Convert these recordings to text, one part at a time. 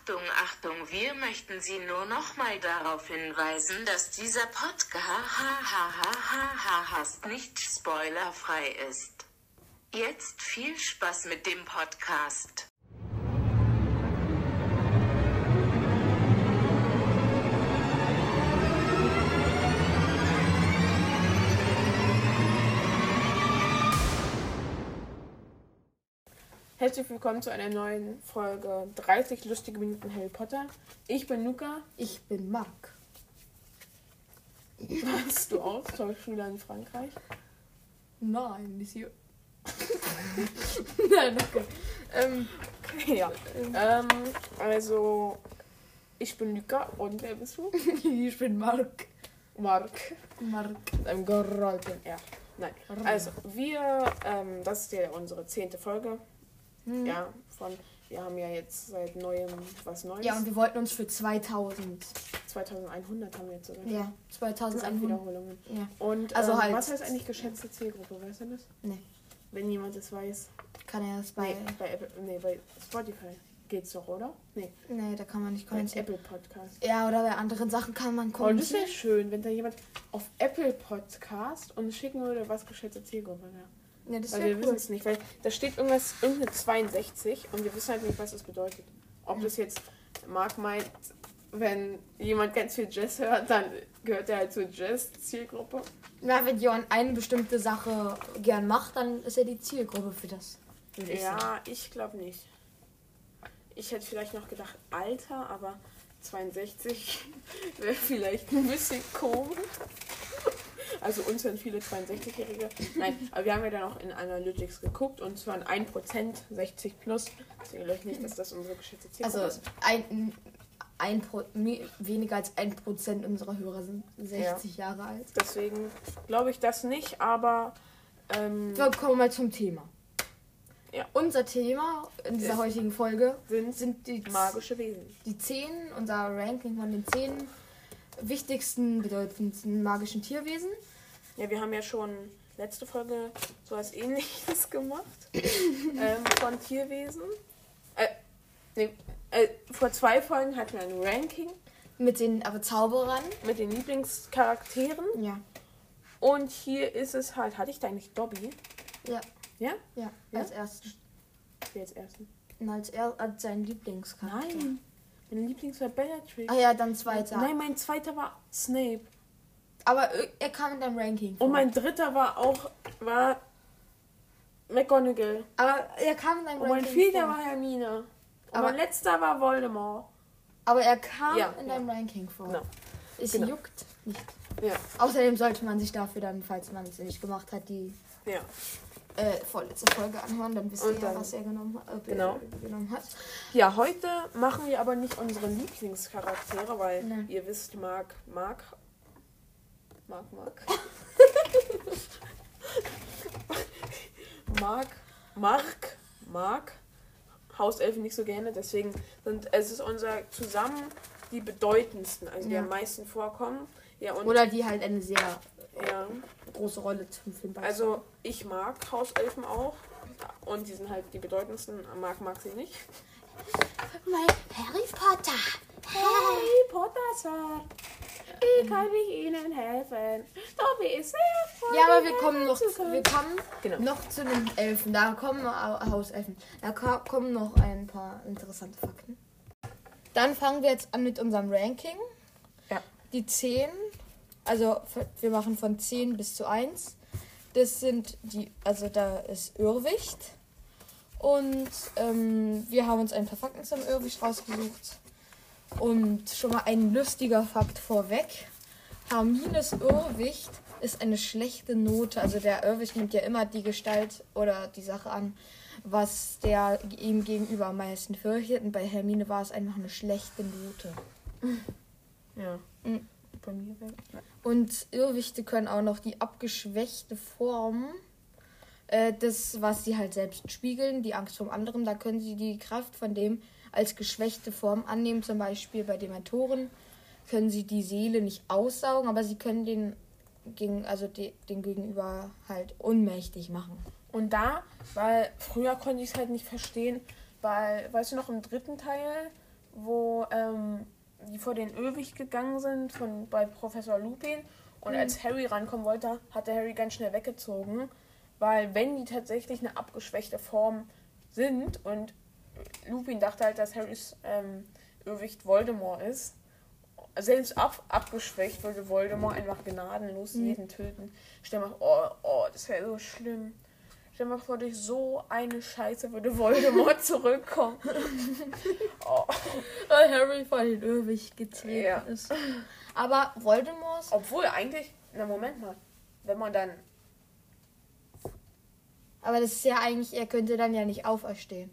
Achtung, Achtung, wir möchten Sie nur noch mal darauf hinweisen, dass dieser Podcast nicht spoilerfrei ist. Jetzt viel Spaß mit dem Podcast. Herzlich willkommen zu einer neuen Folge 30 lustige Minuten Harry Potter. Ich bin Luca. Ich bin Marc. Warst du auch Zollschüler in Frankreich? Nein, Monsieur. Nein, okay. Ähm, Okay, ja. Ähm, also, ich bin Luca und wer bist du? ich bin Marc. Marc. Marc. Mit einem gerollten R. Nein. Also, wir, ähm, das ist ja unsere zehnte Folge. Hm. Ja, von, wir haben ja jetzt seit neuem was Neues. Ja, und wir wollten uns für 2000. 2100 haben wir jetzt sogar. Ja, Das sind 2100. Wiederholungen. Ja. Und Also ähm, halt- was heißt eigentlich geschätzte Zielgruppe? Weißt du das? Nee. Wenn jemand das weiß. Kann er das bei. Nee, bei, Apple, nee, bei Spotify geht's doch, oder? Nee, Nee, da kann man nicht bei kommentieren. Apple Podcast. Ja, oder bei anderen Sachen kann man Oh, das kommentieren. wäre schön, wenn da jemand auf Apple Podcast uns schicken würde, was geschätzte Zielgruppe wäre. Ja, das Weil wir wäre wissen cool. es nicht, weil da steht irgendwas, irgendeine 62 und wir wissen halt nicht, was das bedeutet. Ob Ja. das jetzt Marc meint, wenn jemand ganz viel Jazz hört, dann gehört er halt zur Jazz-Zielgruppe. Na, wenn jemand eine bestimmte Sache gern macht, dann ist er die Zielgruppe für das. Ich sagen. Ja, ich glaube nicht. Ich hätte vielleicht noch gedacht Alter, aber 62 wäre vielleicht ein bisschen komisch. Also uns sind viele 62-Jährige. Nein, aber wir haben ja dann auch in Analytics geguckt und zwar ein 1% 60 plus. Deswegen glaube ich nicht, dass das unsere geschätzte Zielgruppe Also ist. ein, ein Pro, weniger als ein Prozent unserer Hörer sind 60 Jahre alt. Deswegen glaube ich das nicht, aber ähm, Wir kommen mal zum Thema. Ja. Unser Thema in dieser Ist- heutigen Folge sind sind die, magische Wesen. die 10, unser Ranking von den 10 wichtigsten, bedeutendsten magischen Tierwesen. Ja, wir haben ja schon letzte Folge sowas ähnliches gemacht. ähm, von Tierwesen. Äh, nee, äh, vor zwei Folgen hatten wir ein Ranking Mit den aber Zauberern. mit den Lieblingscharakteren. Ja. Und hier ist es halt, hatte ich da eigentlich Dobby? Ja. Ja? Ja, Ja? als erstes. Wer als ersten? Als, er, als sein Lieblingscharakter. Nein. Mein Lieblings war Bellatrix. Ah ja, dann zweiter. Nein, mein zweiter war Snape. Aber er kam in deinem Ranking vor. Und mein dritter war auch, war McGonagall. aber er kam in deinem Und mein Ranking vierter vor. war Hermine. Und Aber- mein letzter war Voldemort. Aber er kam Ja, in ja. deinem Ranking vor. Genau. Es Genau. juckt nicht. Ja, Außerdem sollte man sich dafür dann, falls man es nicht gemacht hat, die ja. Äh, vorletzte Folge anhören. Dann wisst ihr ja, was er genommen, hat- äh, Genau. genommen hat. Ja, heute machen wir aber nicht unsere Lieblingscharaktere, weil Nein. ihr wisst, Marc, Marc, Marc, Marc, Marc, Marc, Marc, Hauselfen nicht so gerne, deswegen sind es ist unser zusammen die bedeutendsten, also die Ja. am meisten vorkommen. Ja, und Oder die halt eine sehr ja, große Rolle zum Film beitragen. also ich mag Hauselfen auch. Und die sind halt die bedeutendsten. Marc mag sie nicht. mein Harry Potter. Harry Potter, Sir. Wie kann ich Ihnen helfen? Dobby ist sehr froh, Ja, aber wir kommen noch, wir kommen Genau. noch zu den Elfen. Da kommen Au- Hauselfen. Da kommen noch ein paar interessante Fakten. Dann fangen wir jetzt an mit unserem Ranking. Ja. Die 10, also wir machen von 10 bis zu 1. Das sind die, also da ist Irrwicht. Und ähm, wir haben uns ein paar Fakten zum Irrwicht rausgesucht. Und schon mal ein lustiger Fakt vorweg. Hermines Irrwicht ist eine schlechte Note. Also der Irrwicht nimmt ja immer die Gestalt oder die Sache an, was der ihm gegenüber am meisten fürchtet. Und bei Hermine war es einfach eine schlechte Note. Ja. Mhm. Bei mir wäre. Und Irrwichte können auch noch die abgeschwächte Form, äh, das, was sie halt selbst spiegeln, die Angst vom anderen, da können sie die Kraft von dem als geschwächte Form annehmen. Zum Beispiel bei Dementoren können sie die Seele nicht aussaugen, aber sie können den, gegen, also de, den Gegenüber halt ohnmächtig machen. Und da, weil früher konnte ich es halt nicht verstehen, weil, weißt du noch, im dritten Teil, wo ähm, die vor den Irrwicht gegangen sind von bei Professor Lupin. Und als Harry rankommen wollte, hat der Harry ganz schnell weggezogen, weil wenn die tatsächlich eine abgeschwächte Form sind und Lupin dachte halt, dass Harrys ähm, Irrwicht Voldemort ist, selbst ab, abgeschwächt würde Voldemort einfach gnadenlos Mhm. jeden töten. Stell mal, oh, oh, das wäre so schlimm. Stell mal vor, durch so eine Scheiße würde Voldemort zurückkommen. oh. Weil Harry von den Irrwicht getreten Ja. ist. Aber Voldemort, Obwohl eigentlich, na Moment mal, wenn man dann, aber das ist ja eigentlich, er könnte dann ja nicht auferstehen.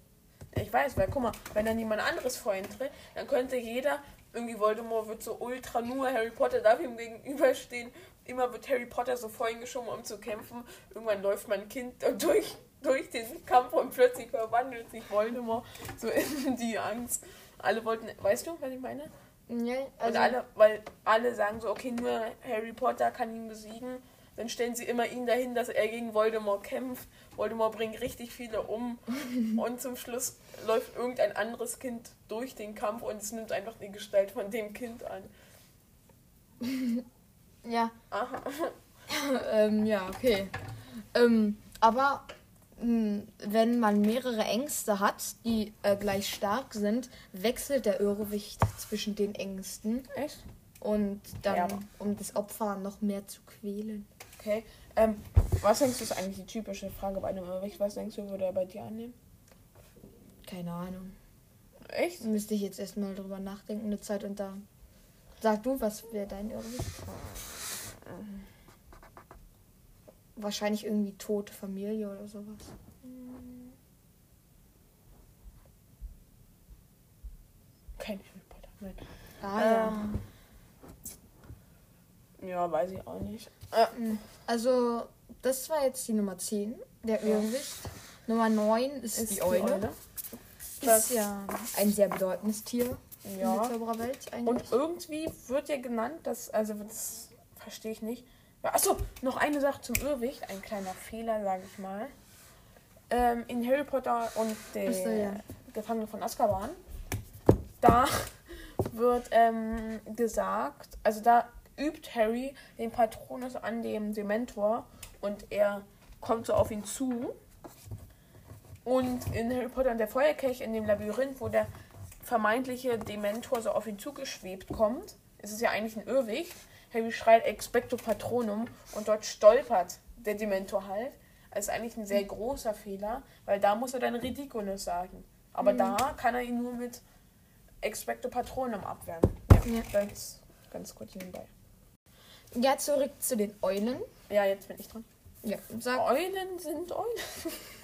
ich weiß, weil guck mal, wenn dann jemand anderes vor ihn tritt, dann könnte jeder, irgendwie Voldemort wird so ultra nur, Harry Potter darf ihm gegenüberstehen, immer wird Harry Potter so vor ihn geschoben, um zu kämpfen. Irgendwann läuft mein Kind durch, durch den Kampf und plötzlich verwandelt sich Voldemort so in die Angst. Alle wollten, weißt du, was ich meine? Ja, Und also, alle, weil alle sagen so, okay, nur Harry Potter kann ihn besiegen. Dann stellen sie immer ihn dahin, dass er gegen Voldemort kämpft. Voldemort bringt richtig viele um. und zum Schluss läuft irgendein anderes Kind durch den Kampf und es nimmt einfach die Gestalt von dem Kind an. ja, Aha. ähm, ja, okay. Ähm, aber mh, wenn man mehrere Ängste hat, die äh, gleich stark sind, wechselt der Irrwicht zwischen den Ängsten Echt? und dann, Ja, um das Opfer noch mehr zu quälen. Okay. Ähm, was denkst du ist eigentlich die typische Frage bei einem Irrwicht? Was denkst du, würde er bei dir annehmen? Keine Ahnung. Echt? Müsste ich jetzt erstmal drüber nachdenken, eine Zeit und da. Sag du, was wäre dein Irrwicht? Wahrscheinlich irgendwie tote Familie oder sowas. Kein Harry Potter. Nein. Ah, Ähm, ja, weiß ich auch nicht. Äh, Also, das war jetzt die Nummer 10, der Ja. Irrwicht. Nummer 9 ist, ist die Eule. Das- Ist ja ein sehr bedeutendes Tier in der Ja. Zaubererwelt eigentlich. Und irgendwie wird ja genannt, dass, also das verstehe ich nicht. Achso, noch eine Sache zum Irrwicht, ein kleiner Fehler, sage ich mal. Ähm, in Harry Potter und der so, ja. Gefangene von Azkaban, da wird ähm, gesagt, also da übt Harry den Patronus an dem Dementor und er kommt so auf ihn zu. Und in Harry Potter und der Feuerkelch in dem Labyrinth, wo der vermeintliche Dementor so auf ihn zugeschwebt kommt, ist es ja eigentlich ein Irrwicht. Harry schreit Expecto Patronum und dort stolpert der Dementor halt. Das ist eigentlich ein sehr großer Fehler, weil da muss er dann Ridiculous sagen. Aber da kann er ihn nur mit Expecto Patronum abwehren. Ja, Ja. Ganz, ganz kurz nebenbei. ja, zurück zu den Eulen. Ja, jetzt bin ich dran. Ja, sag. Eulen sind Eulen.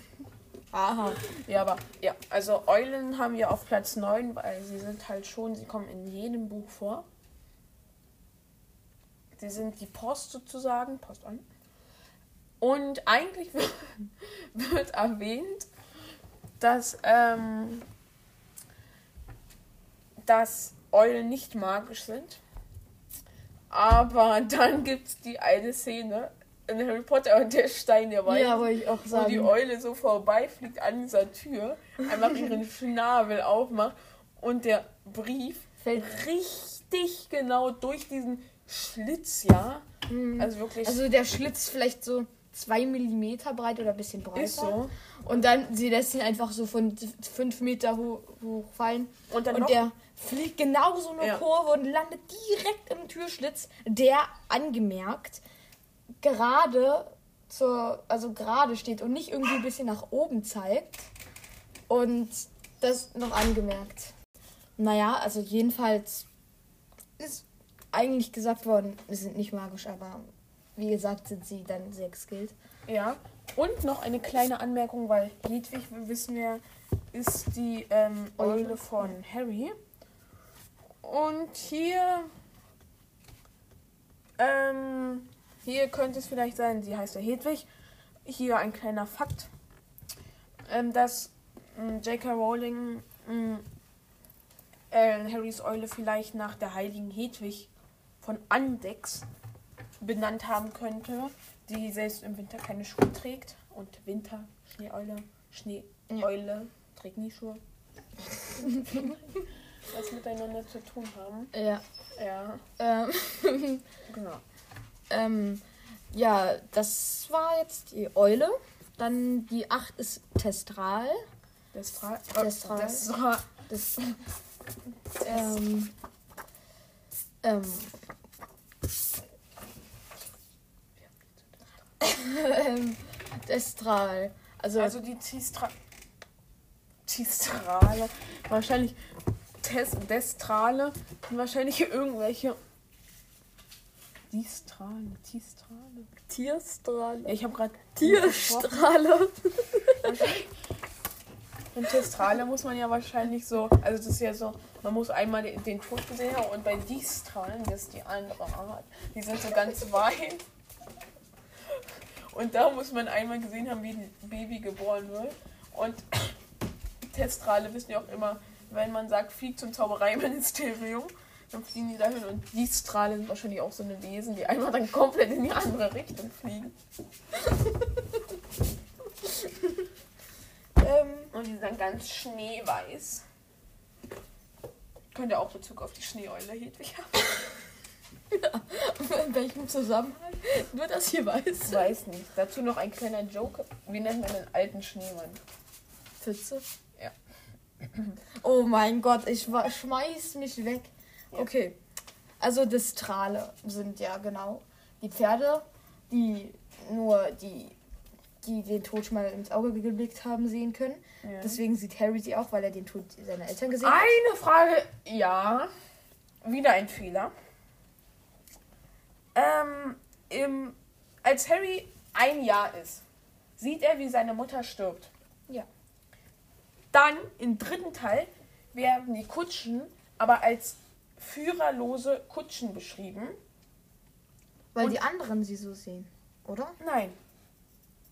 Aha. Ja, aber ja, also Eulen haben wir auf Platz 9, weil sie sind halt schon, sie kommen in jedem Buch vor. Sie sind die Post sozusagen, Post an. Und eigentlich wird, wird erwähnt, dass, ähm, dass Eulen nicht magisch sind. Aber dann gibt es die eine Szene in Harry Potter und der Stein der Weisen Ja, wollte ich auch wo die sagen. Eule so vorbeifliegt an dieser Tür, einfach ihren Schnabel aufmacht und der Brief Fällt. richtig genau durch diesen Schlitz, ja. Mhm. Also wirklich Also der Schlitz vielleicht so zwei Millimeter breit oder ein bisschen breiter. ist so. Und dann sie lässt ihn einfach so von fünf Meter hoch, hoch fallen. Und dann Und noch, der fliegt genau so eine Ja. Kurve und landet direkt im Türschlitz, der angemerkt gerade zur, also gerade steht und nicht irgendwie ein bisschen nach oben zeigt. Und das noch angemerkt. Naja, also jedenfalls ist eigentlich gesagt worden, sie sind nicht magisch, aber wie gesagt sind sie dann sehr geskillt. ja. Und noch eine kleine Anmerkung, weil Hedwig, wir wissen ja, ist die ähm, Eule. Eule von Harry. Und hier, ähm, hier könnte es vielleicht sein, sie heißt ja Hedwig. Hier ein kleiner Fakt, ähm, dass ähm, J.K. Rowling äh, Harrys Eule vielleicht nach der heiligen Hedwig von Andex benannt haben könnte, die selbst im Winter keine Schuhe trägt. Und Winter, Schneeeule, Schneeeule trägt nie Schuhe. Was miteinander zu tun haben. Ja. Ja, Ähm, genau. Ähm, ja, das war jetzt die Eule. Dann die 8 ist Testral. Destral. Destral. Destral. Das, ähm, ähm, ähm, Destral. Also, Also die Tistra Tistrale. Wahrscheinlich Tes Destrale. Wahrscheinlich irgendwelche. Distrale. Tistrale. Tierstrahl. Ja, ich habe gerade Tierstrahle. Und Testrale muss man ja wahrscheinlich so, also das ist ja so, man muss einmal den, den Tod gesehen haben und bei Distralen, das ist die andere Art, die sind so ganz weit. Und da muss man einmal gesehen haben, wie ein Baby geboren wird. Und Testrale wissen ja auch immer, wenn man sagt, fliegt zum Zaubereiministerium, dann fliegen die dahin und Distrale sind wahrscheinlich auch so eine Wesen, die einfach dann komplett in die andere Richtung fliegen. ähm, Und die sind dann ganz schneeweiß. Könnte auch Bezug auf die Schneeeule Hedwig haben. in welchem Zusammenhang wird das hier weiß? Ich weiß nicht. Dazu noch ein kleiner Joke. Wie nennt man einen alten Schneemann? Pfütze? Ja. Oh mein Gott, ich schmeiß mich weg. Ja. Okay. Also Distrale sind ja genau die Pferde, die nur die, die den Tod schon mal ins Auge geblickt haben, sehen können. Ja. Deswegen sieht Harry sie auch, weil er den Tod seiner Eltern gesehen hat. Eine Frage. Ja. Wieder ein Fehler. Ähm, im, als Harry ein Jahr ist, sieht er, wie seine Mutter stirbt. Ja. Dann im dritten Teil werden die Kutschen aber als führerlose Kutschen beschrieben. Weil Und- die anderen sie so sehen, oder? Nein.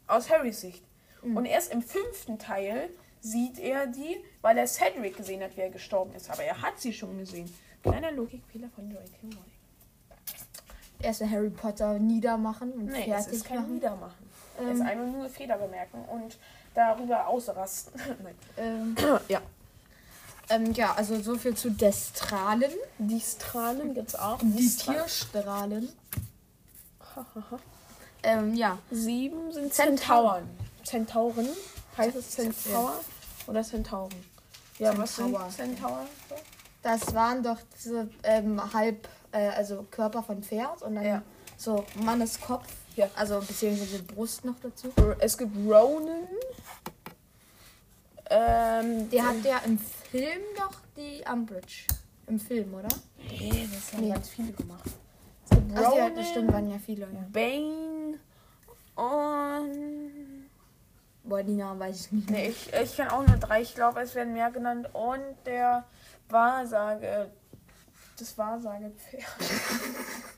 Aus Harrys Sicht. Mhm. Und erst im fünften Teil sieht er die, weil er Cedric gesehen hat, wie er gestorben ist. Aber er hat sie schon gesehen. Kleiner Logikfehler von J.K. Rowling. Erst Harry Potter niedermachen und Nee, es fertig ist kein machen. Niedermachen. es Ähm, ist einfach nur Fehler bemerken und darüber ausrasten. Nein. ähm, Ja. Ähm, ja, also so viel zu Destralen. Die Strahlen gibt es auch. Die Stra- Tierstrahlen. Ähm, ja. Sieben sind Zentauren. Zentauren. Heißt es Zentaur oder Zentauren? Ja, was Zentaur. sind Zentauren? Das waren doch diese ähm, halb, äh, also Körper von Pferd und dann Ja. so Manneskopf. Ja. Also beziehungsweise Brust noch dazu. Es gibt Ronan. Ähm, Der hat ja im Film doch die Umbridge. Im Film, oder? Nee, das haben Nee. ganz viele gemacht. Es gibt Ach ja, das stimmt, waren ja viele. Ja. Bane und... Boah, die Namen weiß ich nicht mehr. Nee, ich, ich kann auch nur drei. Ich glaube, es werden mehr genannt. Und der Wahrsage... Das Wahrsagepferd.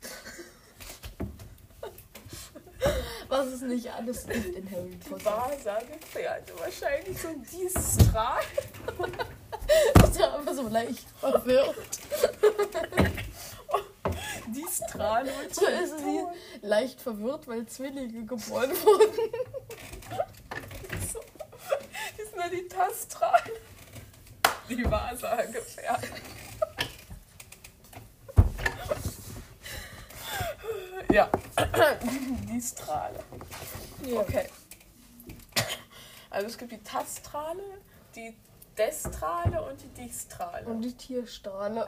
Was es nicht alles gibt in Harry Potter. Wahrsagepferd. Wahrscheinlich so ein Distral. Ich war einfach so leicht verwirrt. Distral und So ist sie leicht verwirrt, weil Zwillinge geboren wurden. so. Das sind nur die Tastral. Die Wahrsagepferd. Ja. Distrale. Okay. Also es gibt die Tastrale, die Destrale und die Distrale. Und die Tierstrahle.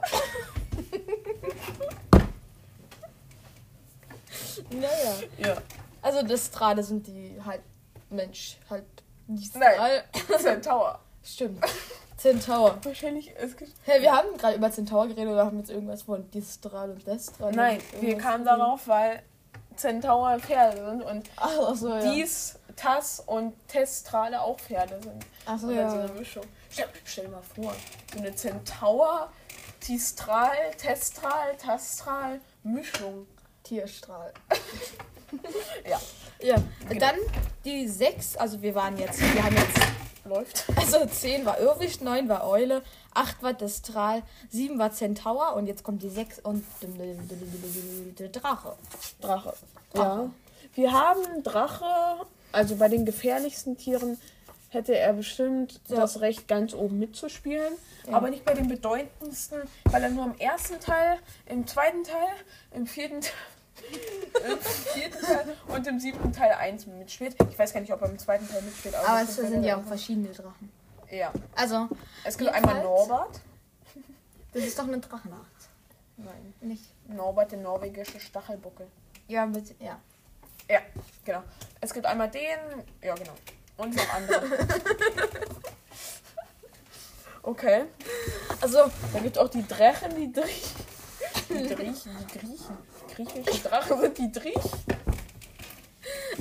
naja. ja. Also Destrale sind die halb Mensch, halb Nein. Distral. Centaur. Stimmt. Zentaur. Wahrscheinlich, es gibt... Hey, wir haben gerade über Zentaur geredet oder haben jetzt irgendwas von Distral und Destral? Nein, wir kamen geredet? darauf, weil Centaur Pferde sind und Ach, so, ja. Dies, Tas und Testrale auch Pferde sind. Ach so, Oder so ja. eine Mischung. Stell, stell dir mal vor, so eine Centaur, Tistral, Testral, Tastral, Mischung. Tierstrahl. Ja, Ja, Genau. dann die sechs, also wir waren jetzt, wir haben jetzt, läuft. also zehn war Irrwicht, neun war Eule, acht war Destral, sieben war Zentaur und jetzt kommt die sechs und der Drache. Drache. Drache. Ja. Wir haben Drache, also bei den gefährlichsten Tieren hätte er bestimmt So. das Recht, ganz oben mitzuspielen. Ja. Aber nicht bei den bedeutendsten, weil er nur im ersten Teil, im zweiten Teil, im vierten Teil. Im vierten Teil und im siebten Teil 1 mitspielt. Ich weiß gar nicht, ob er im zweiten Teil mitspielt. Aber es bestimmt sind ja auch verschiedene Drachen. Ja. Also, Es gibt einmal Norbert. das ist doch eine Drachenart. Nein. Nicht? Norbert, der norwegische Stachelbuckel. Ja, bitte, ja. Ja, genau. Es gibt einmal den, ja genau. Und noch andere. Okay. Also, Da gibt auch die Drachen, die Driechen. Die Driechen, die Griechen. Griechische Drachen sind die Driechen.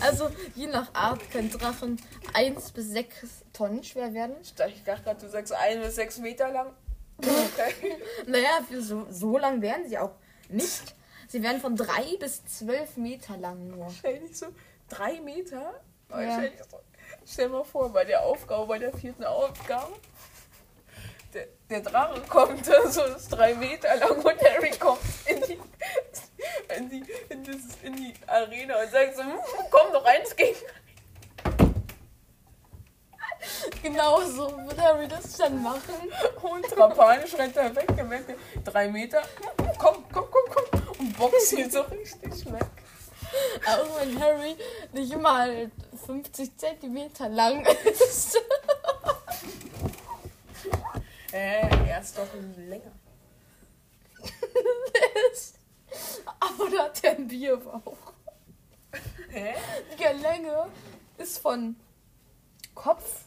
also, je nach Art können Drachen 1 bis 6 Tonnen schwer werden. Ich dachte gerade, du sagst ein bis sechs Meter lang. Okay. Naja, für so, so lang werden sie auch nicht. Sie werden von 3 bis 12 Meter lang nur. Dich so drei Meter. Ja. So, stell mal vor, bei der Aufgabe, bei der vierten Aufgabe. Der, der Drache kommt so ist drei Meter lang und Harry kommt in die, in die, in das, in die Arena und sagt so, "Hm, komm noch eins gegen. Genau so wird Harry das dann machen. Und Trapanisch rennt da weg, der merkt, drei Meter, komm, komm, komm, komm. Und boxt ihn so richtig weg. Auch wenn Harry nicht mal 50 Zentimeter lang ist. Äh, er ist doch länger. Da hat er einen Bierbauch. Hä? Die Länge ist von Kopf.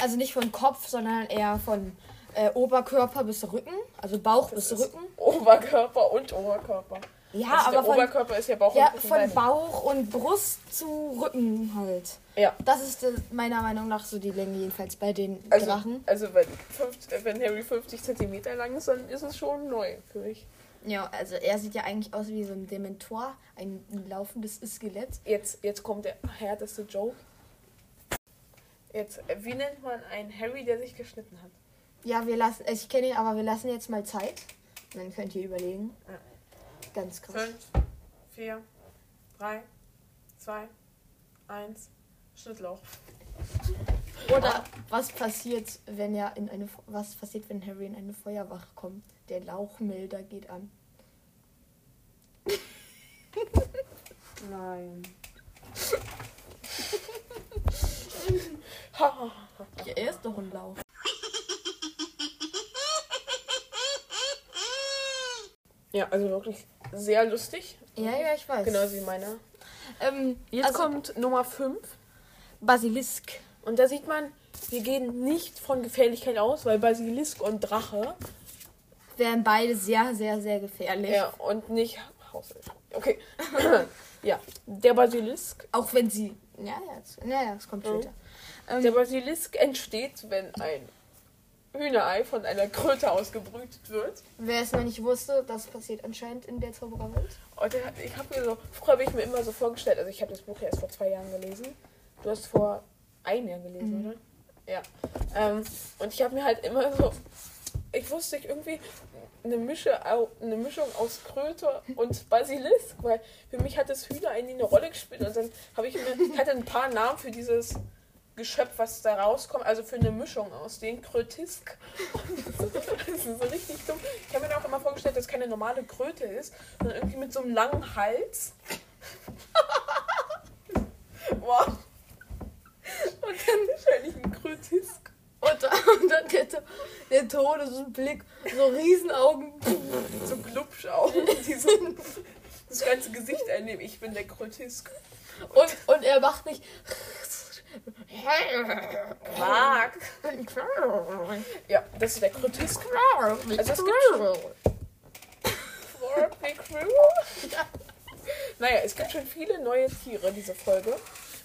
Also nicht von Kopf, sondern eher von äh, Oberkörper bis Rücken. Also Bauch bis ist Rücken. Oberkörper und Oberkörper. Ja, Also aber der von, Oberkörper ist ja Bauch ja, und Rücken von. Bauch und Brust zu Rücken halt. Ja. Das ist äh, meiner Meinung nach so die Länge jedenfalls bei den Also, Drachen. also wenn, 50, wenn Harry 50 cm lang ist, dann ist es schon neu für mich. Ja, also er sieht ja eigentlich aus wie so ein Dementor, ein laufendes Skelett. Jetzt, jetzt kommt der härteste Joke. Jetzt, äh, wie nennt man einen Harry, der sich geschnitten hat? Ja, wir lassen, ich kenne ihn, aber wir lassen jetzt mal Zeit. Dann könnt ihr überlegen. Ganz krass. Fünf, vier, drei, zwei, eins, Schnittloch. Oder was passiert, wenn er in eine was passiert, wenn Harry in eine Feuerwache kommt? Der Lauchmelder geht an. Nein. Ja, er ist doch ein Lauch. ja, also wirklich sehr lustig. Ja, ja, ich weiß. Genauso wie meiner. Ähm, Jetzt also, kommt Nummer 5. Basilisk. Und da sieht man, wir gehen nicht von Gefährlichkeit aus, weil Basilisk und Drache. Wären beide sehr, sehr, sehr gefährlich. Ja, und nicht Hauself. Okay. ja, der Basilisk. Auch wenn sie. Ja, ja, das, ja, ja, das kommt Mhm. später. Ähm, Der Basilisk entsteht, wenn ein Hühnerei von einer Kröte ausgebrütet wird. wer es noch nicht wusste, das passiert anscheinend in der Zaubererwelt. Und der, ich habe mir so, früher habe ich mir immer so vorgestellt, also ich habe das Buch ja erst vor zwei Jahren gelesen. Du hast vor ein Jahr gelesen, Mhm. oder? Ja. Ähm, und ich habe mir halt immer so, ich wusste ich irgendwie eine, Mische, eine Mischung aus Kröte und Basilisk, weil für mich hat das Hühner eigentlich eine Rolle gespielt und dann habe ich mir, ich hatte ein paar Namen für dieses Geschöpf, was da rauskommt, also für eine Mischung aus den Krötisk. Das ist so richtig dumm. Ich habe mir auch immer vorgestellt, dass es keine normale Kröte ist, sondern irgendwie mit so einem langen Hals. Boah. Und dann. Und, dann der, der Todesblick, so Riesenaugen. So Glubschaugen, die so das ganze Gesicht einnehmen. Ich bin der Krötisk. Und, und er macht nicht. Quark. Ja, das ist der Krötisk. Also es gibt schon-. Naja, es gibt schon viele neue Tiere, diese Folge.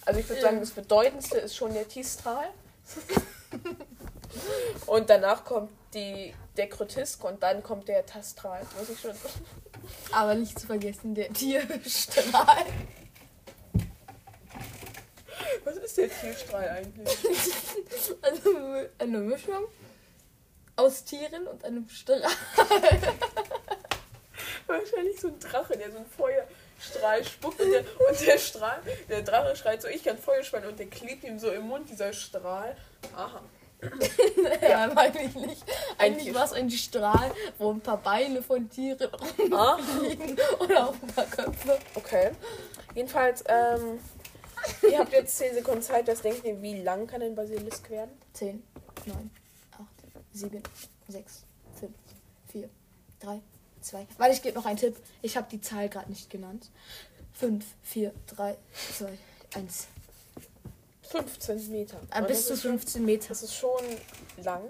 Also ich würde sagen, das bedeutendste ist schon der Tistral. Und danach kommt die, der Krötisk und dann kommt der Tastral. Muss ich schon. Aber nicht zu vergessen, der Tierstrahl. Was ist der Tierstrahl eigentlich? Also eine Mischung aus Tieren und einem Strahl. Wahrscheinlich so ein Drache, der so ein Feuer, Strahl spuckt und der, und der Strahl, der Drache schreit so, ich kann Feuer spannen und der klebt ihm so im Mund, dieser Strahl. Aha. Ja, eigentlich nicht. Eigentlich war es ein Strahl, wo ein paar Beine von Tieren Ah, rumfliegen oder auch ein paar Köpfe. okay. Jedenfalls, ähm, ihr habt jetzt 10 Sekunden Zeit, das denkt ihr, wie lang kann ein Basilisk werden? 10, 9, 8, 7, 6, 5, 4, 3, 2. Weil ich gebe noch einen Tipp. Ich habe die Zahl gerade nicht genannt. 5, 4, 3, 2, 1. 15 Meter. Und bis zu ist schon- 15 Meter. Das ist schon lang.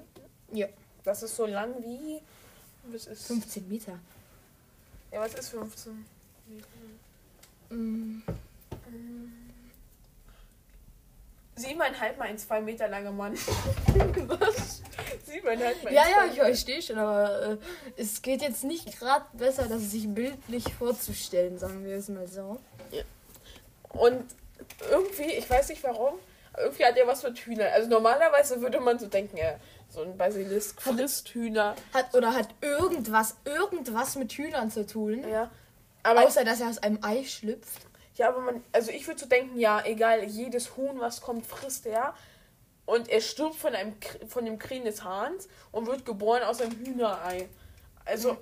Ja. Das ist so lang wie. Was ist. 15 Meter. Ja, was ist 15? Mm, Siebeneinhalb mal ein zwei Meter langer Mann. was? Siebeneinhalb mal Ja, ja, ich verstehe schon, aber äh, es geht jetzt nicht gerade besser, das sich bildlich vorzustellen, sagen wir es mal so. Und irgendwie, ich weiß nicht warum, irgendwie hat er was mit Hühnern. Also normalerweise würde man so denken, ja, so ein Basilisk frisst Hühner. Hat oder hat irgendwas, irgendwas mit Hühnern zu tun. Ja. Aber, Außer dass er aus einem Ei schlüpft. Ja, aber man, also ich würde so denken, ja, egal, jedes Huhn, was kommt, frisst er. Und er stirbt von einem von dem Krähen des Hahns und wird geboren aus einem Hühnerei. Also,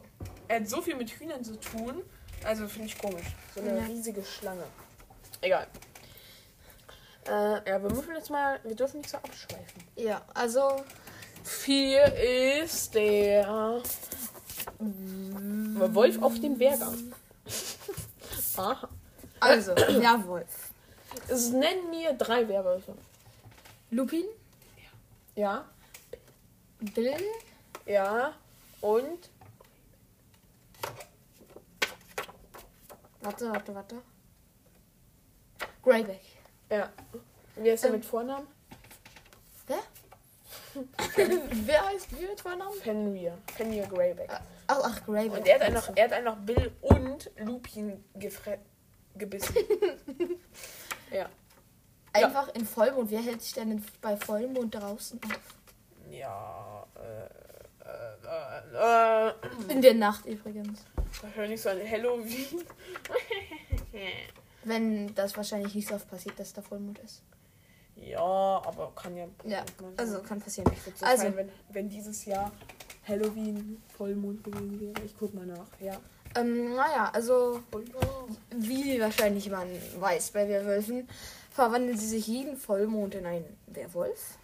er hat so viel mit Hühnern zu tun. Also finde ich komisch. So eine Ja. riesige Schlange. Egal. Äh, ja, wir müssen jetzt mal, wir dürfen nicht so abschweifen. Ja, also Vier ist der Wolf auf dem Wehrgang. Aha. Also Werwolf. Es nennen mir drei Werwölfe. Lupin, Ja, Bill, ja und warte, warte, warte. Greyback. ja. Wer ist der Ähm. mit Vornamen? Wer? Wer heißt wie mit Vornamen? Fenrir. Fenrir Greyback. Ach, ach, Greyback. Und er hat einen noch, er hat einen noch Bill und Lupin gefre gebissen. ja. Einfach in Vollmond. Wer hält sich denn bei Vollmond draußen auf? Ja. Äh, äh, äh, äh, In der Nacht übrigens. wahrscheinlich so ein Halloween. Wenn das wahrscheinlich nicht so oft passiert, dass da Vollmond ist. Ja, aber kann ja. Ja, also kann passieren. Ich so Also- sein, wenn, wenn dieses Jahr Halloween Vollmond gewesen wäre. Ich guck mal nach. Ja. Ähm, naja, also wie wahrscheinlich man weiß bei Werwölfen, verwandeln sie sich jeden Vollmond in einen Werwolf.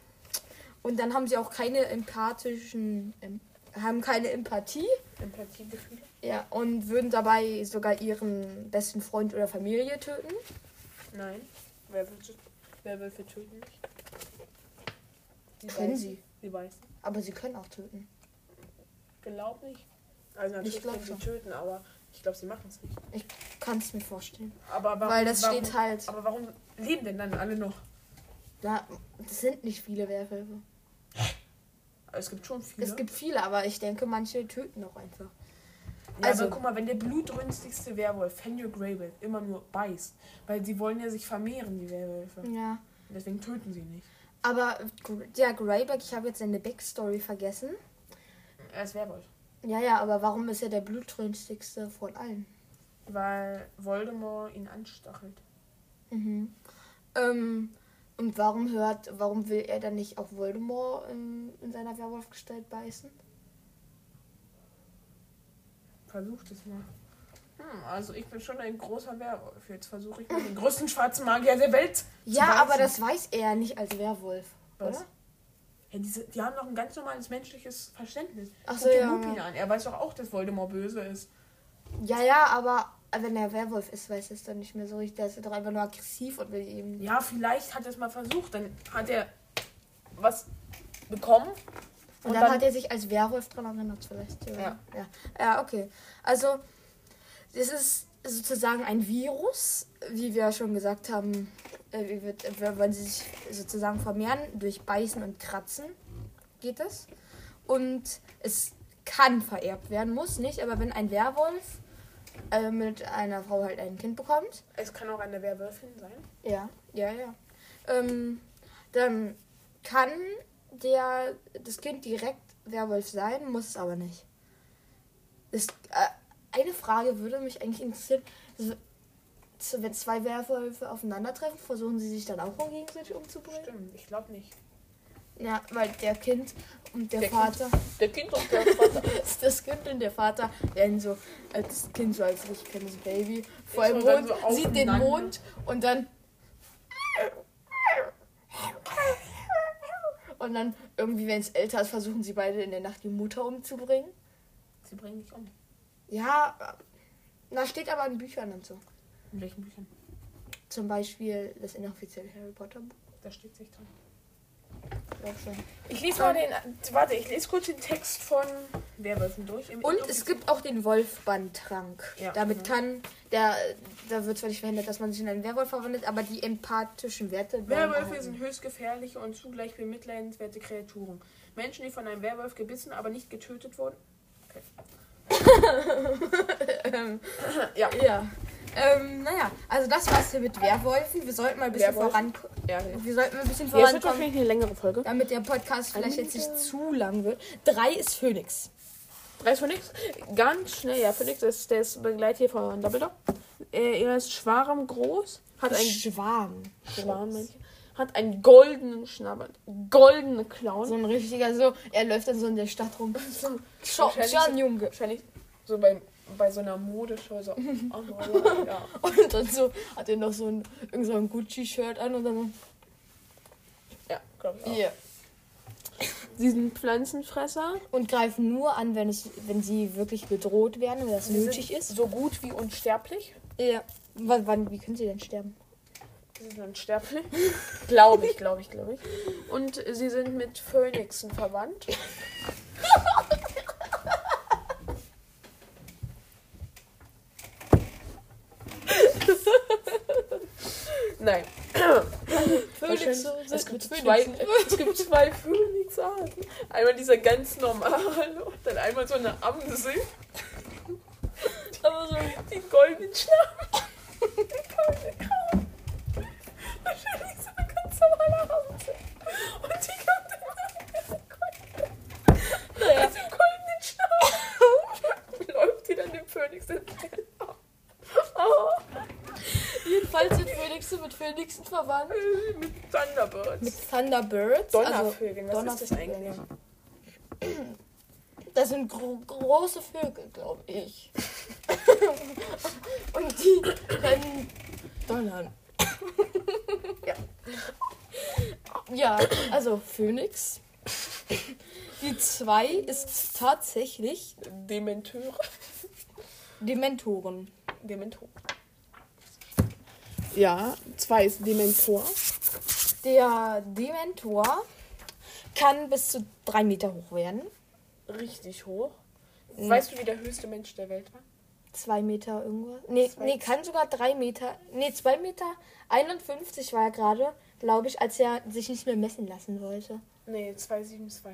Und dann haben sie auch keine empathischen, em, haben keine Empathie. Empathiegefühle. Ja, und würden dabei sogar ihren besten Freund oder Familie töten. Nein. Werwölfe, Werwölfe töten nicht. Die Können weißen. sie. Die weißen. Aber sie können auch töten. Glaub nicht. Also natürlich Ich können sie schon. töten, aber ich glaube, sie machen es nicht. Ich kann es mir vorstellen. Aber warum, Weil das warum, steht halt. Aber warum leben denn dann alle noch? Da, das sind nicht viele Werwölfe. Es gibt schon viele. Es gibt viele, aber ich denke, manche töten auch einfach. ja, also- guck mal, wenn der blutrünstigste Werwolf, Fenrir Greyback, immer nur beißt, weil sie wollen ja sich vermehren, die Werwölfe. Ja. Deswegen töten sie nicht. Aber der Greyback, ich habe jetzt seine Backstory vergessen. Er ist Werwolf. Ja, ja, aber warum ist er der blutrünstigste von allen? Weil Voldemort ihn anstachelt. Mhm. Ähm, und warum hört, warum will er dann nicht auch Voldemort in, in seiner Werwolfgestalt beißen? Versucht es mal. Hm, also ich bin schon ein großer Werwolf. Jetzt versuche ich mal den größten schwarzen Magier der Welt. Ja, aber das weiß er nicht als Werwolf, Was? oder? Ja, diese, die haben doch ein ganz normales menschliches Verständnis. Ach so, ja, an. Er weiß doch auch, dass Voldemort böse ist. Ja, ja, aber wenn er Werwolf ist, weiß er es dann nicht mehr so richtig. Der ist doch einfach nur aggressiv und will ihm. Ja, vielleicht hat er es mal versucht. Dann hat er was bekommen. Und, dann, hat er sich als Werwolf dran erinnert, vielleicht. Ja. Ja. ja. Ja, okay. Also, das ist sozusagen ein Virus, wie wir schon gesagt haben, äh, wird, wenn sie sich sozusagen vermehren, durch Beißen und Kratzen geht es. Und es kann vererbt werden, muss nicht, aber wenn ein Werwolf äh, mit einer Frau halt ein Kind bekommt, Es kann auch eine Werwölfin sein. ja, ja, ja. Ähm, dann kann der das Kind direkt Werwolf sein, muss es aber nicht. Das, äh, eine Frage würde mich eigentlich interessieren. Also, wenn zwei Werwölfe aufeinandertreffen, versuchen sie sich dann auch gegenseitig umzubringen? Stimmt, ich glaube nicht. Ja, weil der Kind und der, Der Vater, Der Kind und der Vater. das Kind und der Vater werden so als Kind so als richtig kleines Baby vor dann Mond, so sieht den. Mond und dann und dann irgendwie, wenn es älter ist, versuchen sie beide in der Nacht die Mutter umzubringen. Sie bringen dich um. Ja, da steht aber in Büchern und so. In welchen Büchern? Zum Beispiel das inoffizielle Harry Potter Buch. Da steht sich dran. Auch schon. Ich lese mal den. Warte, ich lese kurz den Text von Werwölfen durch. Und es gibt auch den Wolfbandtrank. Ja. Damit kann der, da wird zwar nicht verhindert, dass man sich in einen Werwolf verwandelt, aber die empathischen Werte. Werwölfe sind höchst gefährliche und zugleich bemitleidenswerte Kreaturen. Menschen, die von einem Werwolf gebissen, aber nicht getötet wurden. Ähm, Ja. ja. Ähm, naja, also das war's hier mit Werwolfen. Wir sollten mal ein bisschen Werwolfen? vorankommen. Ja, ja. Wir sollten mal ein bisschen Ja, es wird vorankommen, wahrscheinlich eine längere Folge. damit der Podcast vielleicht jetzt nicht zu lang wird. Drei ist Phoenix. Drei ist Phoenix. Ganz schnell, ja, Phoenix ist der ist Begleittier von Dumbledore. Äh, er ist schwarm groß, hat ein Schwarm. Ich. Hat einen goldenen Schnabel, goldene Klauen. So ein richtiger, so, er läuft dann so in der Stadt rum. Schau, Wahrscheinlich schau, so- Junge. Wahrscheinlich so bei, bei so einer Modeshow so. oh, ja. Und dann so hat er noch so ein, irgend so ein Gucci-Shirt an und dann ja, glaube ich auch. hier. Sie sind Pflanzenfresser. Und greifen nur an, wenn es, wenn sie wirklich bedroht werden, wenn das nötig ist. So gut wie unsterblich. Ja. Wann, wann, wie können sie denn sterben? Sie sind unsterblich. glaube ich, glaube ich, glaube ich. Und sie sind mit Phönixen verwandt. Nein. Phönix, es, gibt zwei, es gibt zwei Phönixarten. Einmal dieser ganz normale und dann einmal so eine Amsel. Aber so, Die goldenen Schnabel. Die goldene Kraut. Wahrscheinlich so eine ganz normale Amsel. Und die kommt immer mit naja. dem goldenen Schnabel. Läuft die dann dem Phönix hinterher. Oh, Jedenfalls sind Phönixe mit Phönixen verwandt. mit Thunderbirds. Mit Thunderbirds. Donnervögeln, was also ist das Donnervögel, eigentlich? Das sind gro große Vögel, glaube ich. Und die können donnern. ja. Ja, also Phönix. Die 2 ist tatsächlich Dementeure. Dementoren. Dementor. Ja, zwei ist Dementor. Der Dementor kann bis zu 3 Meter hoch werden. Richtig hoch. Mhm. Weißt du, wie der höchste Mensch der Welt war? 2 Meter irgendwas. Nee, Zwei- nee, kann sogar 3 Meter. Nee, 2 Meter 51 war er gerade, glaube ich, als er sich nicht mehr messen lassen wollte. Nee, 272.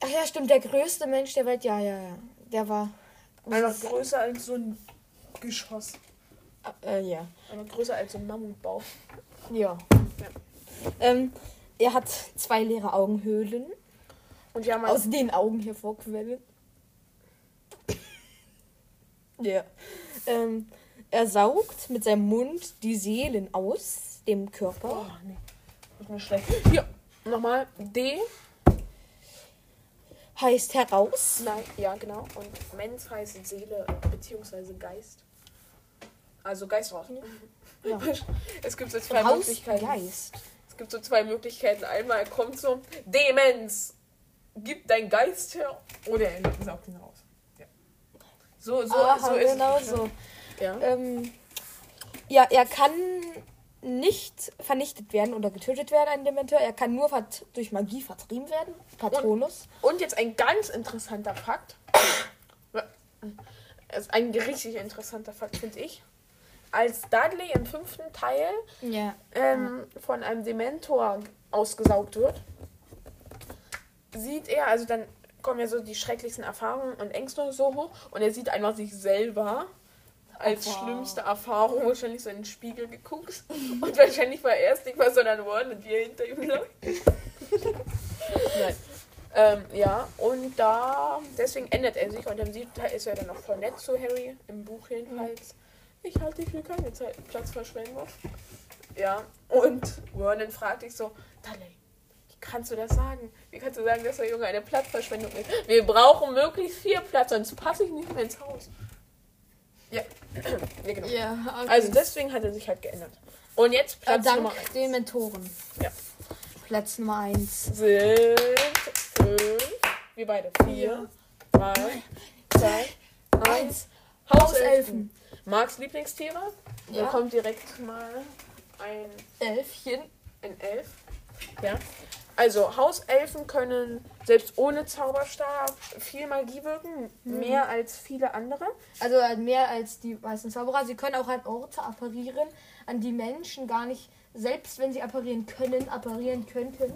Ach ja, stimmt, der größte Mensch der Welt, ja, ja, ja. Der war. Einfach größer als so ein Geschoss. Äh, ja. Einfach größer als so ein Mammutbau. Ja. Ähm, er hat zwei leere Augenhöhlen, Und ja, man, aus den Augen hervorquellen. ja. Ähm, er saugt mit seinem Mund die Seelen aus dem Körper. Oh, nee. Das ist mir schlecht. Hier, nochmal. D. Heißt heraus. Nein, ja, genau. Und Mens heißt Seele beziehungsweise Geist. Also Geist raus. Ja. Es gibt so zwei Raus Möglichkeiten. Geist. Es gibt so zwei Möglichkeiten. Einmal kommt so Demenz, gib dein Geist her. Oder er saugt ihn raus. Ja. So, so, Aha, so ist genau es. so. Ja. Ähm, ja, er kann nicht vernichtet werden oder getötet werden, ein Dementor. Er kann nur durch Magie vertrieben werden. Patronus. Und jetzt ein ganz interessanter Fakt. Ein richtig interessanter Fakt, finde ich. Als Dudley im fünften Teil Ja. ähm, von einem Dementor ausgesaugt wird, sieht er, also dann kommen ja so die schrecklichsten Erfahrungen und Ängste so hoch und er sieht einfach sich selber als Wow. schlimmste Erfahrung wahrscheinlich so in den Spiegel geguckt und wahrscheinlich war er es nicht mal, sondern Warren und wir hinter ihm lag. Nein. Ähm, ja, und da, deswegen ändert er sich und im siebten Teil ist er dann noch voll nett zu Harry, im Buch jedenfalls. Ich halte dich für keine Zeit Platzverschwendung. Ja, und Vernon fragt dich so, Dudley, wie kannst du das sagen? Wie kannst du sagen, dass der Junge eine Platzverschwendung ist? Wir brauchen möglichst viel Platz, sonst passe ich nicht mehr ins Haus. Ja, ja genau. Ja, okay. Also deswegen hat er sich halt geändert. Und jetzt Platz dank Nummer 1. den Mentoren. Ja. Platz Nummer 1. Sind fünf, wir beide. Vier, drei, zwei, eins. Hauselfen. Marks Lieblingsthema. Da Ja. kommt direkt mal ein, Elfchen. ein Elf. Ja. Also Hauselfen können selbst ohne Zauberstab viel Magie wirken. Mehr als viele andere. Also äh, mehr als die meisten Zauberer. Sie können auch an Orte apparieren, an die Menschen gar nicht, selbst wenn sie apparieren können, apparieren könnten.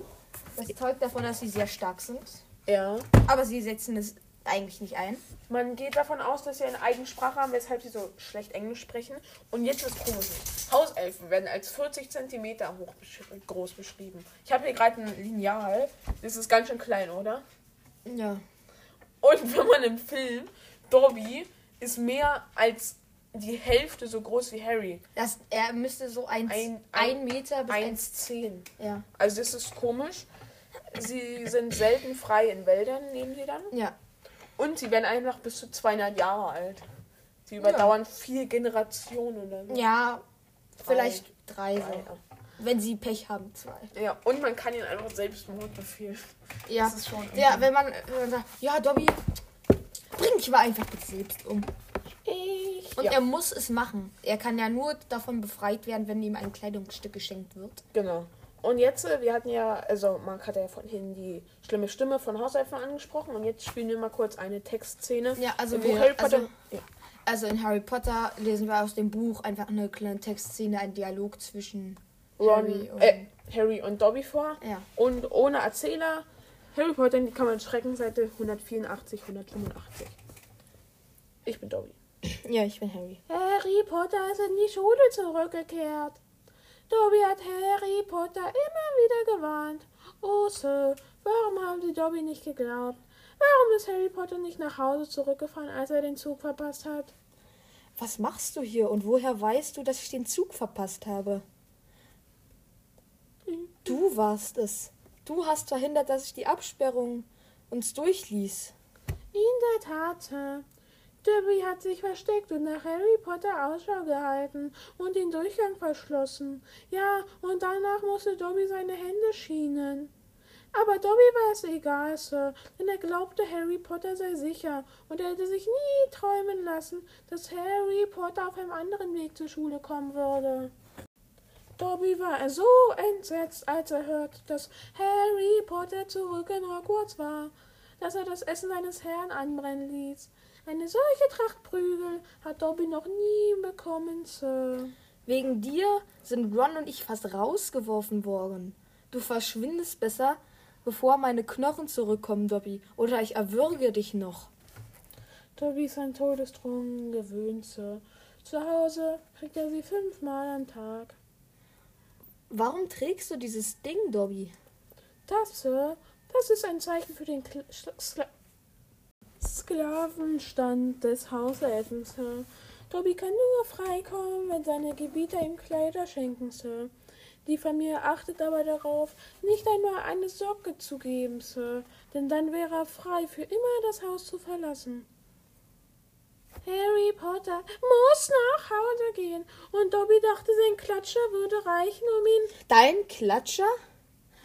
Das zeugt davon, dass sie sehr stark sind. Ja. Aber sie setzen es eigentlich nicht ein. Man geht davon aus, dass sie eine eigene Sprache haben, weshalb sie so schlecht Englisch sprechen. Und jetzt ist komisch. Hauselfen werden als 40 cm hoch besch groß beschrieben. Ich habe hier gerade ein Lineal. Das ist ganz schön klein, oder? Ja. Und wenn man im Film, Dobby ist mehr als die Hälfte so groß wie Harry. Das, er müsste so ein, Ein- ein, ein- Meter bis ein, 1,10. ja. Also das ist komisch. Sie sind selten frei in Wäldern, nehmen sie dann. Ja. Und sie werden einfach bis zu 200 Jahre alt. Sie überdauern vier Generationen oder so. Ja, vielleicht drei, Drei, so. Wenn sie Pech haben, zwei. Ja, und man kann ihnen einfach Selbstmord befehlen. Ja. Das ist schon. Ja, wenn man, wenn man sagt, ja, Dobby, bring dich mal einfach bitte selbst um. Ich. Und ja, er muss es machen. Er kann ja nur davon befreit werden, wenn ihm ein Kleidungsstück geschenkt wird. genau. Und jetzt, äh, wir hatten ja, also Marc hat ja vorhin die schlimme Stimme von Hauselfen angesprochen und jetzt spielen wir mal kurz eine Textszene. Ja, also wir- Harry Potter. also- ja. Also in Harry Potter lesen wir aus dem Buch einfach eine kleine Textszene, ein Dialog zwischen Ron, Harry und. äh, Harry und Dobby vor. ja. Und ohne Erzähler. Harry Potter in die Kammer Schrecken, Seite 184, 185. Ich bin Dobby. ja, ich bin Harry. Harry Potter ist in die Schule zurückgekehrt. Dobby hat Harry Potter immer wieder gewarnt. Oh, Sir, warum haben Sie Dobby nicht geglaubt? Warum ist Harry Potter nicht nach Hause zurückgefahren, als er den Zug verpasst hat? Was machst du hier und woher weißt du, dass ich den Zug verpasst habe? Du warst es. Du hast verhindert, dass ich die Absperrung uns durchließ. In der Tat, Sir. Dobby hat sich versteckt und nach Harry Potter Ausschau gehalten und den Durchgang verschlossen. Ja, und danach musste Dobby seine Hände schienen. Aber Dobby war es egal, Sir, denn er glaubte, Harry Potter sei sicher und er hätte sich nie träumen lassen, dass Harry Potter auf einem anderen Weg zur Schule kommen würde. Dobby war so entsetzt, als er hörte, dass Harry Potter zurück in Hogwarts war, dass er das Essen seines Herrn anbrennen ließ. Eine solche Tracht Prügel hat Dobby noch nie bekommen, Sir. Wegen dir sind Ron und ich fast rausgeworfen worden. Du verschwindest besser, bevor meine Knochen zurückkommen, Dobby, oder ich erwürge dich noch. Dobby ist an Todesdrungen gewöhnt, Sir. Zu Hause kriegt er sie fünfmal am Tag. Warum trägst du dieses Ding, Dobby? Das, Sir, das ist ein Zeichen für den Kl Schla Skla Sklavenstand des Hauselfen, Sir. Dobby kann nur freikommen, wenn seine Gebieter ihm Kleider schenken, Sir. Die Familie achtet aber darauf, nicht einmal eine Socke zu geben, Sir, denn dann wäre er frei, für immer das Haus zu verlassen. Harry Potter muss nach Hause gehen, und Dobby dachte, sein Klatscher würde reichen, um ihn Dein Klatscher?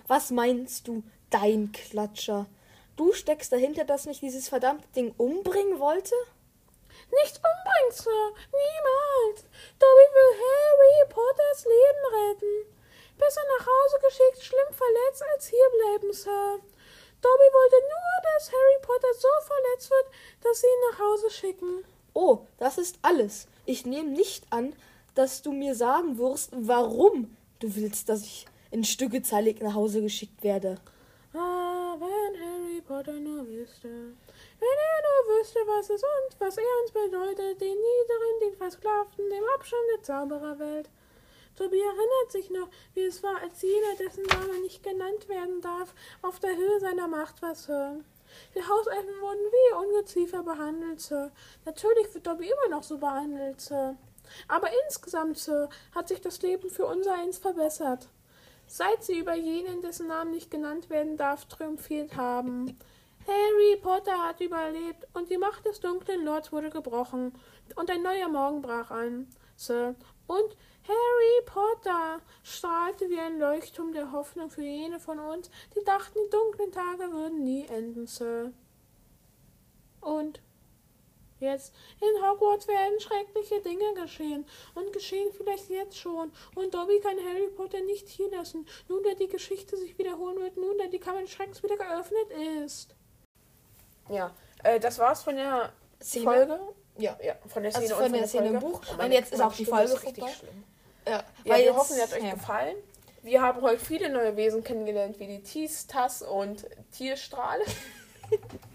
Was meinst du, dein Klatscher? Du steckst dahinter, dass mich dieses verdammte Ding umbringen wollte? Nicht umbringen, Sir. Niemals. Dobby will Harry Potters Leben retten. Besser nach Hause geschickt, schlimm verletzt, als hierbleiben, Sir. Dobby wollte nur, dass Harry Potter so verletzt wird, dass sie ihn nach Hause schicken. Oh, das ist alles. Ich nehme nicht an, dass du mir sagen wirst, warum du willst, dass ich in Stücke zerlegt nach Hause geschickt werde. Ah, Potter nur wüsste. Wenn er nur wüsste, was es und was er uns bedeutet, den Niederen, den Versklavten, dem Abstand der Zaubererwelt. Tobi erinnert sich noch, wie es war, als jener, dessen Name nicht genannt werden darf, auf der Höhe seiner Macht war, Sir. Wir Hauselfen wurden wie Ungeziefer behandelt, Sir. Natürlich wird Dobby immer noch so behandelt, Sir. Aber insgesamt, Sir, hat sich das Leben für unser eins verbessert. Seit sie über jenen, dessen Namen nicht genannt werden darf, triumphiert haben. Harry Potter hat überlebt und die Macht des dunklen Lords wurde gebrochen und ein neuer Morgen brach an, Sir. Und Harry Potter strahlte wie ein Leuchtturm der Hoffnung für jene von uns, die dachten, die dunklen Tage würden nie enden, Sir. Und jetzt in Hogwarts werden schreckliche Dinge geschehen und geschehen vielleicht jetzt schon. Und Dobby kann Harry Potter nicht hier lassen, nun da die Geschichte sich wiederholen wird, nun da die Kammer des Schreckens wieder geöffnet ist. Ja, äh, das war's von der Szene? Folge. Ja. Ja, von der Also Szene von und der der Szene im Folge. Buch. Oh, Und meine- jetzt ist auch die Folge richtig vorbei. schlimm. Ja, Ja, weil wir jetzt- hoffen, sie hat euch ja. gefallen. Wir haben heute viele neue Wesen kennengelernt, wie die Ties, Tass und Tierstrahl.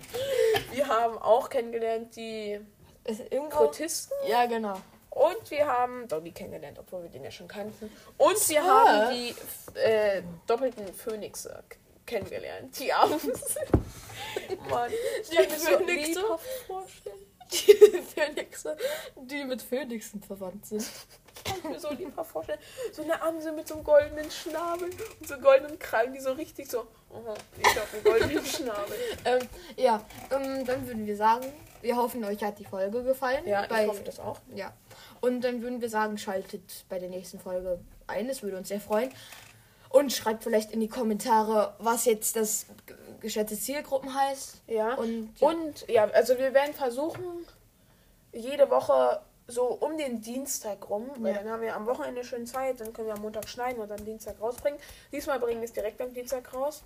wir haben auch kennengelernt die. Protisten. Ja, genau. Und wir haben Dobby kennengelernt, obwohl wir den ja schon kannten. Und wir Ah. haben die äh, doppelten Phönixe kennengelernt. Die abends. Mann, ich Die kann mir so Phönixe? Die Phönixe, die mit Phönixen verwandt sind. Ich mir so lebhaft vorstellen. So eine Amsel mit so einem goldenen Schnabel und so goldenen Krallen, die so richtig so. Oh, ich habe einen goldenen Schnabel. Ähm, ja, ähm, dann würden wir sagen, wir hoffen, euch hat die Folge gefallen. Ja, Bei- ich hoffe das auch. Ja. Und dann würden wir sagen, schaltet bei der nächsten Folge ein. Das würde uns sehr freuen. Und schreibt vielleicht in die Kommentare, was jetzt das geschätzte Zielgruppen heißt. Ja. Und ja. Und ja, also wir werden versuchen, jede Woche so um den Dienstag rum, weil Ja. dann haben wir am Wochenende schön Zeit, dann können wir am Montag schneiden und dann Dienstag rausbringen. Diesmal bringen wir es direkt am Dienstag raus.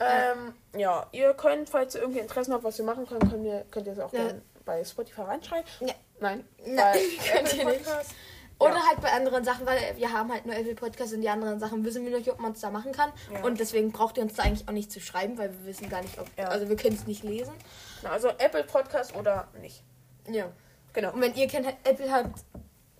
Ähm, ja, ihr könnt, falls ihr irgendwie Interessen habt, was wir machen können, könnt ihr, könnt ihr es auch Ja. gerne bei Spotify reinschreiben. Ja. Nein, Nein, könnt Apple ihr nicht. Oder Ja. halt bei anderen Sachen, weil wir haben halt nur Apple Podcasts und die anderen Sachen wissen wir nicht, ob man es da machen kann. Ja. Und deswegen braucht ihr uns da eigentlich auch nicht zu schreiben, weil wir wissen gar nicht, ob. Ja. Also wir können es nicht lesen. Na, Also Apple Podcast oder nicht. Ja. Genau. Und wenn ihr kein Apple habt,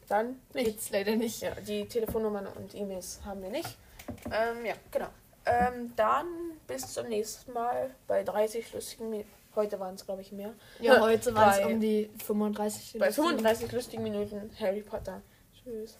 Dann nicht. geht's leider nicht. Ja, die Telefonnummern und E-Mails haben wir nicht. Ähm, ja, genau. Ähm, dann bis zum nächsten Mal bei 30 lustigen Minuten. Heute waren es, glaube ich, mehr. Ja, heute waren es um die 35. Bei 35 lustigen Minuten Harry Potter. Tschüss.